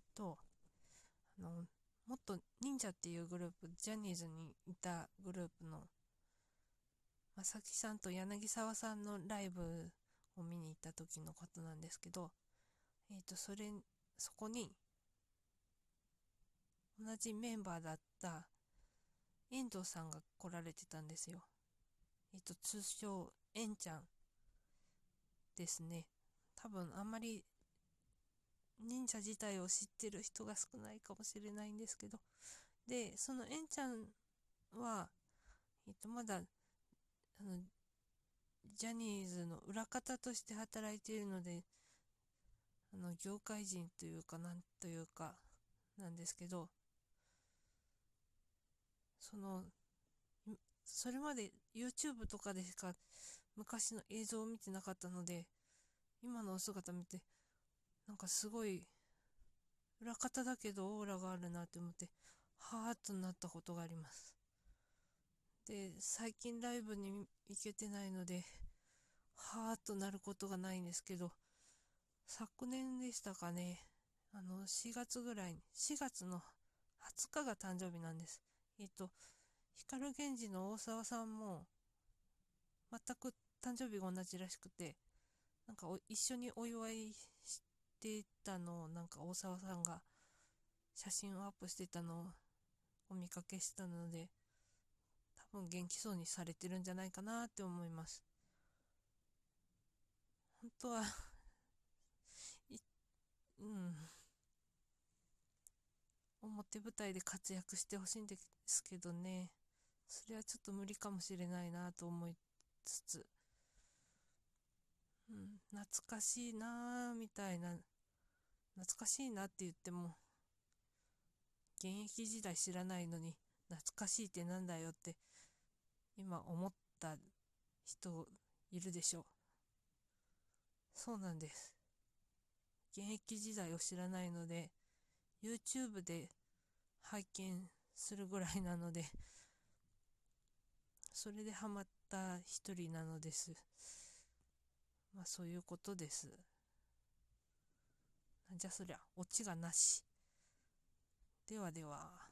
っと、あの、もっと忍者っていうグループ、ジャニーズにいたグループの、まさきさんと柳沢さんのライブを見に行った時のことなんですけど、えっ、と、それ、そこに、同じメンバーだった遠藤さんが来られてたんですよ。えっ、と、通称、えんちゃんですね。多分あんまり忍者自体を知ってる人が少ないかもしれないんですけど、で、そのえんちゃんは、えっと、まだ、あの、ジャニーズの裏方として働いているので、あの、業界人というか、なんというか、なんですけど、その、それまで YouTube とかでしか昔の映像を見てなかったので、今のお姿見て、なんかすごい、裏方だけどオーラがあるなって思って、はーっとなったことがあります。で、最近ライブに行けてないので、はーっとなることがないんですけど、昨年でしたかね、あの、4月ぐらいに、4月の20日が誕生日なんです。えっと、光源氏の大沢さんも、全く誕生日が同じらしくて、なんか一緒にお祝いしてたのを、なんか大沢さんが写真をアップしてたのをお見かけしたので、多分元気そうにされてるんじゃないかなって思います。本当は うん。表舞台で活躍してほしいんですけどね。それはちょっと無理かもしれないなと思いつつ。懐かしいなーみたいな、懐かしいなって言っても、現役時代知らないのに、懐かしいってなんだよって、今思った人いるでしょう。そうなんです。現役時代を知らないので、YouTube で拝見するぐらいなので、それでハマった一人なのです。まあそういうことです。なんじゃそりゃ、オチがなし。ではでは。